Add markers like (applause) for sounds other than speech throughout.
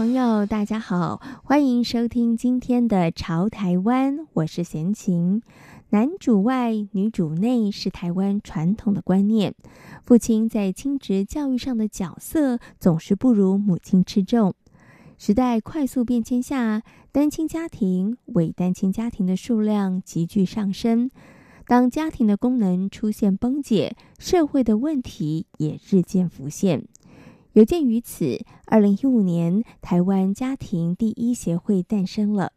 朋友，大家好，欢迎收听今天的《潮台湾》，我是闲情。男主外，女主内是台湾传统的观念。父亲在亲职教育上的角色总是不如母亲吃重。时代快速变迁下，单亲家庭、伪单亲家庭的数量急剧上升。当家庭的功能出现崩解，社会的问题也日渐浮现。有鉴于此，二零一五年台湾家庭第一协会诞生了。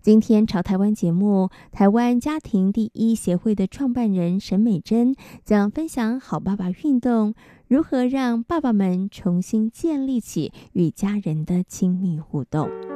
今天潮台湾节目，台湾家庭第一协会的创办人沈美珍将分享好爸爸运动如何让爸爸们重新建立起与家人的亲密互动。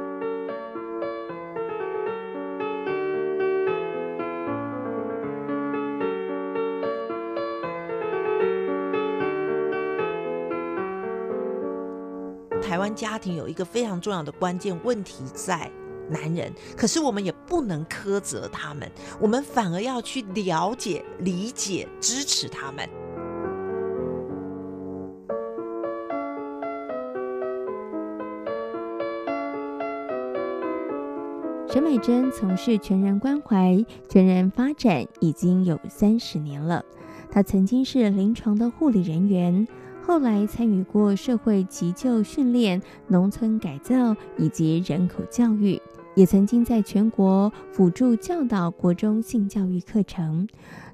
台湾家庭有一个非常重要的关键问题在男人，可是我们也不能苛责他们，我们反而要去了解、理解、支持他们。沈美珍从事全人关怀、全人发展已经有三十年了，她曾经是临床的护理人员。后来参与过社会急救训练、农村改造以及人口教育，也曾经在全国辅助教导国中性教育课程。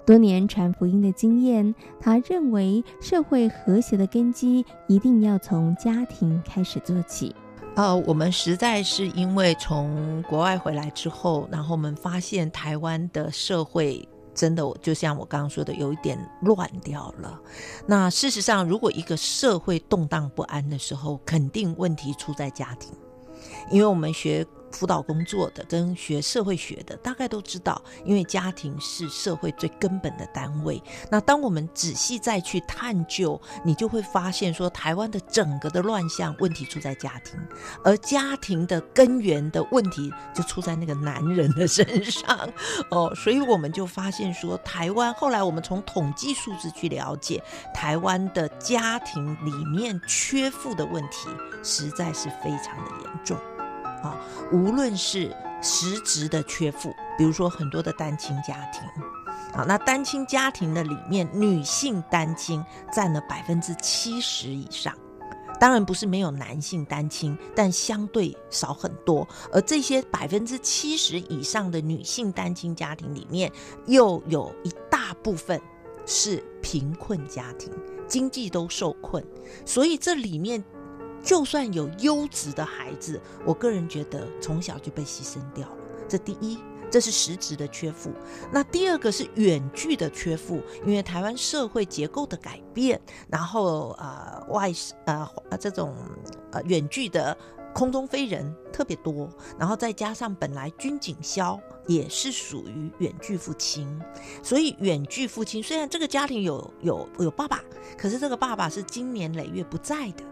多年传福音的经验，他认为社会和谐的根基一定要从家庭开始做起。呃，我们实在是因为从国外回来之后，然后我们发现台湾的社会。真的，我就像我刚刚说的，有一点乱掉了。那事实上，如果一个社会动荡不安的时候，肯定问题出在家庭，因为我们学。辅导工作的跟学社会学的大概都知道，因为家庭是社会最根本的单位。那当我们仔细再去探究，你就会发现说，台湾的整个的乱象问题出在家庭，而家庭的根源的问题就出在那个男人的身上。(laughs) 哦，所以我们就发现说，台湾后来我们从统计数字去了解，台湾的家庭里面缺父的问题实在是非常的严重。啊，无论是实质的缺父，比如说很多的单亲家庭，啊，那单亲家庭的里面，女性单亲占了百分之七十以上。当然不是没有男性单亲，但相对少很多。而这些百分之七十以上的女性单亲家庭里面，又有一大部分是贫困家庭，经济都受困，所以这里面。就算有优质的孩子，我个人觉得从小就被牺牲掉了。这第一，这是实质的缺父。那第二个是远距的缺父，因为台湾社会结构的改变，然后呃外呃这种呃远距的空中飞人特别多，然后再加上本来军警消也是属于远距父亲，所以远距父亲虽然这个家庭有有有爸爸，可是这个爸爸是经年累月不在的。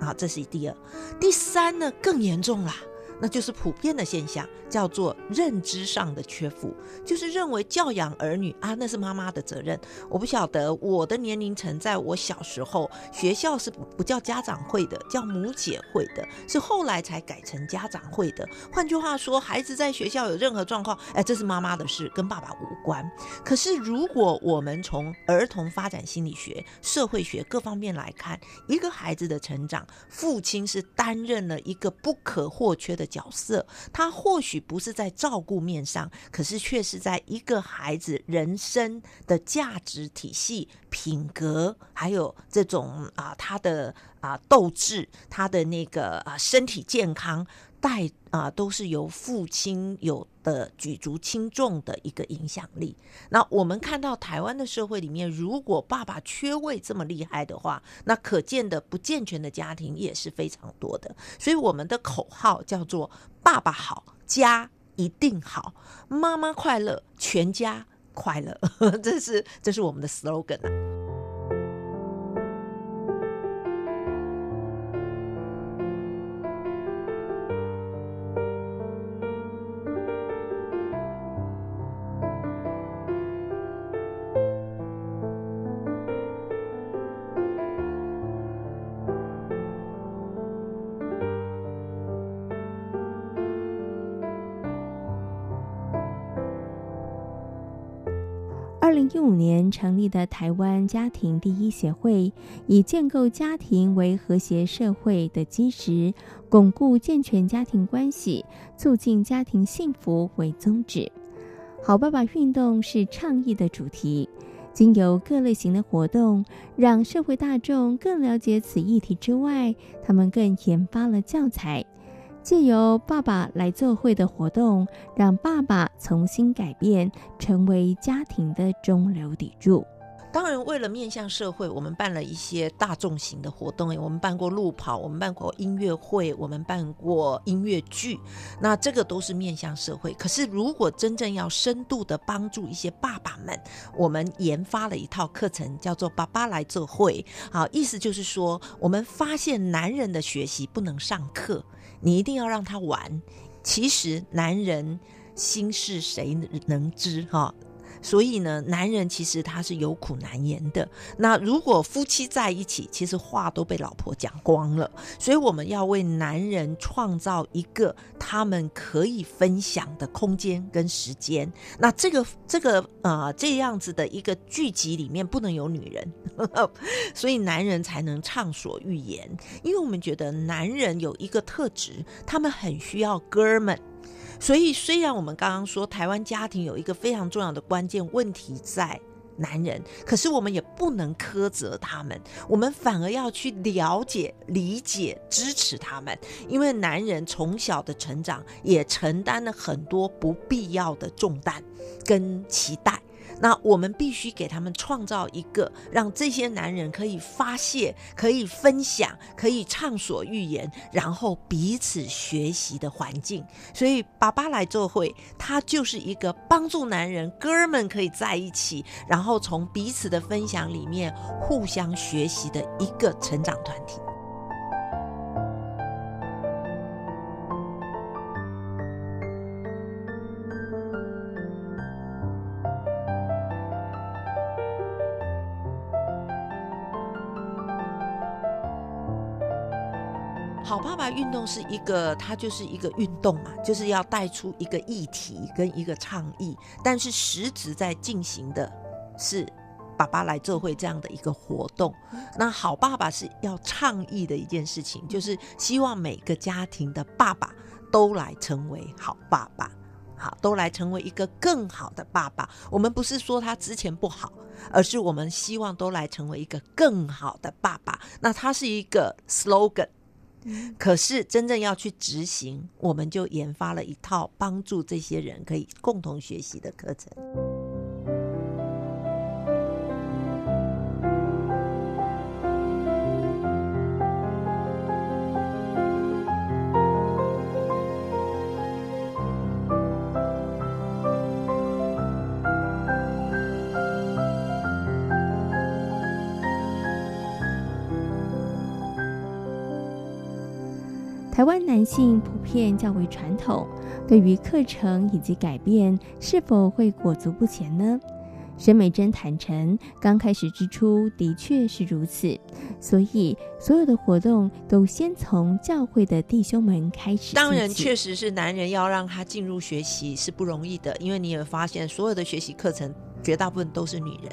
好，这是第二，第三呢更严重啦。那就是普遍的现象，叫做认知上的缺父，就是认为教养儿女啊，那是妈妈的责任。我不晓得我的年龄层，在我小时候，学校是不不叫家长会的，叫母姐会的，是后来才改成家长会的。换句话说，孩子在学校有任何状况，哎，这是妈妈的事，跟爸爸无关。可是如果我们从儿童发展心理学、社会学各方面来看，一个孩子的成长，父亲是担任了一个不可或缺的角色，他或许不是在照顾面上，可是却是在一个孩子人生的价值体系、品格，还有这种啊他的啊斗志，他的那个啊身体健康。带啊，都是由父亲有的举足轻重的一个影响力。那我们看到台湾的社会里面，如果爸爸缺位这么厉害的话，那可见的不健全的家庭也是非常多的。所以我们的口号叫做“爸爸好，家一定好，妈妈快乐，全家快乐，(laughs) 这是这是我们的 slogan 啊。一五年成立的台湾家庭第一协会，以建构家庭为和谐社会的基石，巩固健全家庭关系，促进家庭幸福为宗旨。好爸爸运动是倡议的主题，经由各类型的活动，让社会大众更了解此议题之外，他们更研发了教材。借由爸爸来做会的活动，让爸爸重新改变，成为家庭的中流砥柱。当然，为了面向社会，我们办了一些大众型的活动。我们办过路跑，我们办过音乐会，我们办过音乐剧。那这个都是面向社会。可是，如果真正要深度的帮助一些爸爸们，我们研发了一套课程，叫做“爸爸来做会”。好，意思就是说，我们发现男人的学习不能上课。你一定要让他玩。其实男人心事谁能知哈？所以呢，男人其实他是有苦难言的。那如果夫妻在一起，其实话都被老婆讲光了。所以我们要为男人创造一个他们可以分享的空间跟时间。那这个这个呃这样子的一个剧集里面不能有女人，(laughs) 所以男人才能畅所欲言。因为我们觉得男人有一个特质，他们很需要哥们。所以，虽然我们刚刚说台湾家庭有一个非常重要的关键问题在男人，可是我们也不能苛责他们，我们反而要去了解、理解、支持他们，因为男人从小的成长也承担了很多不必要的重担跟期待。那我们必须给他们创造一个让这些男人可以发泄、可以分享、可以畅所欲言，然后彼此学习的环境。所以，爸爸来做会，他就是一个帮助男人哥们可以在一起，然后从彼此的分享里面互相学习的一个成长团体。是一个，它就是一个运动嘛，就是要带出一个议题跟一个倡议，但是实质在进行的是爸爸来做会这样的一个活动。那好爸爸是要倡议的一件事情，就是希望每个家庭的爸爸都来成为好爸爸，好，都来成为一个更好的爸爸。我们不是说他之前不好，而是我们希望都来成为一个更好的爸爸。那它是一个 slogan。可是真正要去执行，我们就研发了一套帮助这些人可以共同学习的课程。台湾男性普遍较为传统，对于课程以及改变是否会裹足不前呢？沈美珍坦诚，刚开始之初的确是如此，所以所有的活动都先从教会的弟兄们开始。当然，确实是男人要让他进入学习是不容易的，因为你也发现所有的学习课程绝大部分都是女人。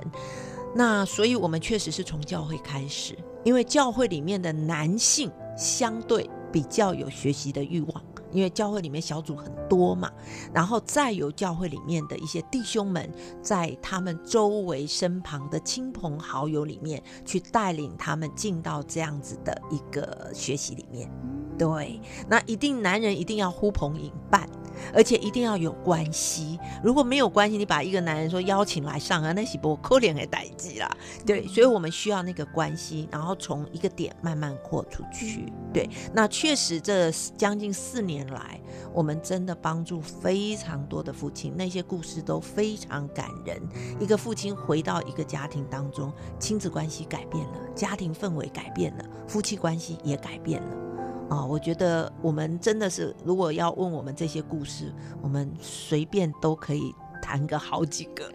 那所以我们确实是从教会开始，因为教会里面的男性相对。比较有学习的欲望，因为教会里面小组很多嘛，然后再有教会里面的一些弟兄们，在他们周围身旁的亲朋好友里面，去带领他们进到这样子的一个学习里面。对，那一定男人一定要呼朋引伴。而且一定要有关系。如果没有关系，你把一个男人说邀请来上啊，那岂不扣脸给代志啦。对，所以我们需要那个关系，然后从一个点慢慢扩出去。对，那确实这将近四年来，我们真的帮助非常多的父亲，那些故事都非常感人。一个父亲回到一个家庭当中，亲子关系改变了，家庭氛围改变了，夫妻关系也改变了。啊、哦，我觉得我们真的是，如果要问我们这些故事，我们随便都可以谈个好几个，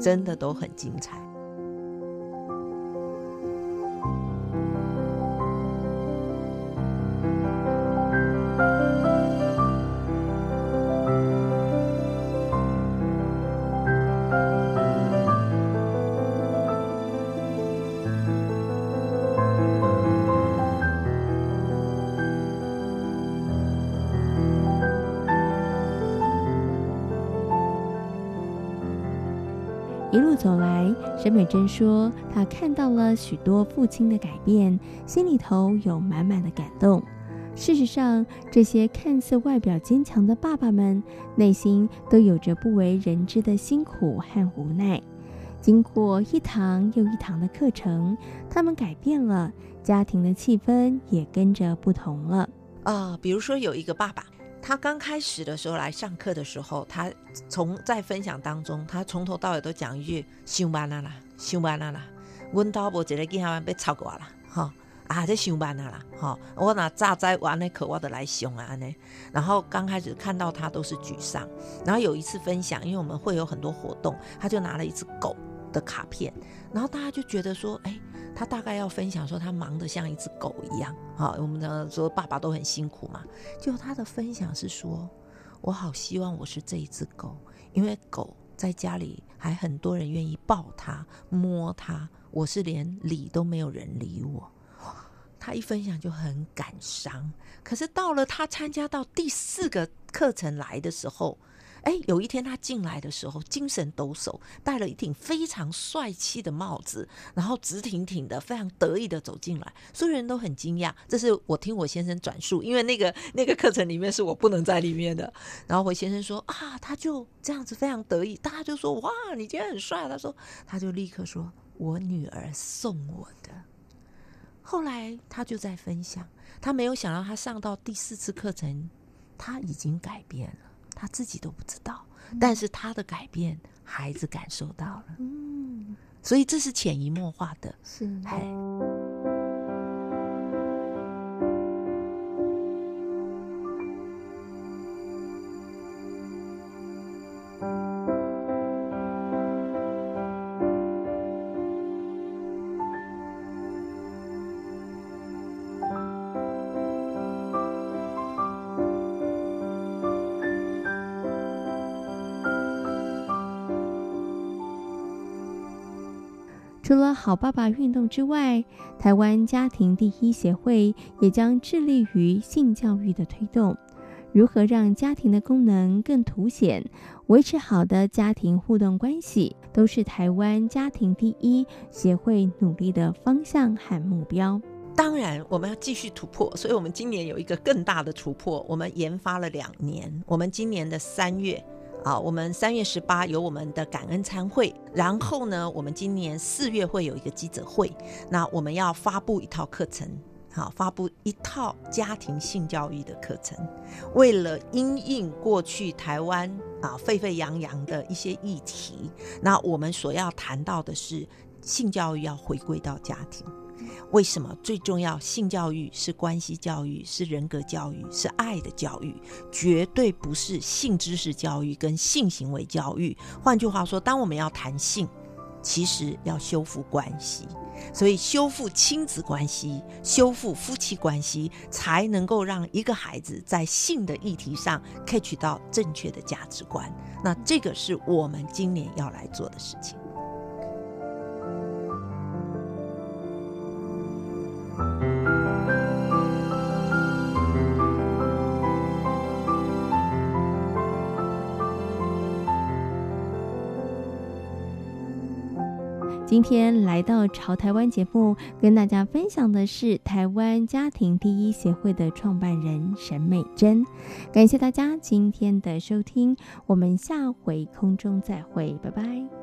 真的都很精彩。一路走来，沈美珍说，她看到了许多父亲的改变，心里头有满满的感动。事实上，这些看似外表坚强的爸爸们，内心都有着不为人知的辛苦和无奈。经过一堂又一堂的课程，他们改变了，家庭的气氛也跟着不同了。啊、比如说有一个爸爸。他刚开始的时候来上课的时候，他从在分享当中，他从头到尾都讲一句“上班了啦，上班了啦”，温刀伯觉得今天被超过了，哈啊，这上班了啦，哈，我那炸灾完那课我都来上啊呢。然后刚开始看到他都是沮丧，然后有一次分享，因为我们会有很多活动，他就拿了一只狗的卡片，然后大家就觉得说，哎。他大概要分享说，他忙得像一只狗一样。好，我们呢说爸爸都很辛苦嘛。就他的分享是说，我好希望我是这一只狗，因为狗在家里还很多人愿意抱它、摸它，我是连理都没有人理我。他一分享就很感伤。可是到了他参加到第四个课程来的时候。哎，有一天他进来的时候，精神抖擞，戴了一顶非常帅气的帽子，然后直挺挺的，非常得意的走进来，所有人都很惊讶。这是我听我先生转述，因为那个 (laughs) 那个课程里面是我不能在里面的。然后我先生说啊，他就这样子非常得意，大家就说哇，你今天很帅。他说，他就立刻说我女儿送我的。后来他就在分享，他没有想到他上到第四次课程，他已经改变了。他自己都不知道，但是他的改变，孩子感受到了。嗯，所以这是潜移默化的。是，除了好爸爸运动之外，台湾家庭第一协会也将致力于性教育的推动。如何让家庭的功能更凸显，维持好的家庭互动关系，都是台湾家庭第一协会努力的方向和目标。当然，我们要继续突破，所以我们今年有一个更大的突破。我们研发了两年，我们今年的三月。啊，我们三月十八有我们的感恩餐会，然后呢，我们今年四月会有一个记者会。那我们要发布一套课程，好，发布一套家庭性教育的课程。为了因应过去台湾啊沸沸扬扬的一些议题，那我们所要谈到的是性教育要回归到家庭。为什么最重要？性教育是关系教育，是人格教育，是爱的教育，绝对不是性知识教育跟性行为教育。换句话说，当我们要谈性，其实要修复关系，所以修复亲子关系、修复夫妻关系，才能够让一个孩子在性的议题上 catch 到正确的价值观。那这个是我们今年要来做的事情。今天来到《潮台湾》节目，跟大家分享的是台湾家庭第一协会的创办人沈美珍。感谢大家今天的收听，我们下回空中再会，拜拜。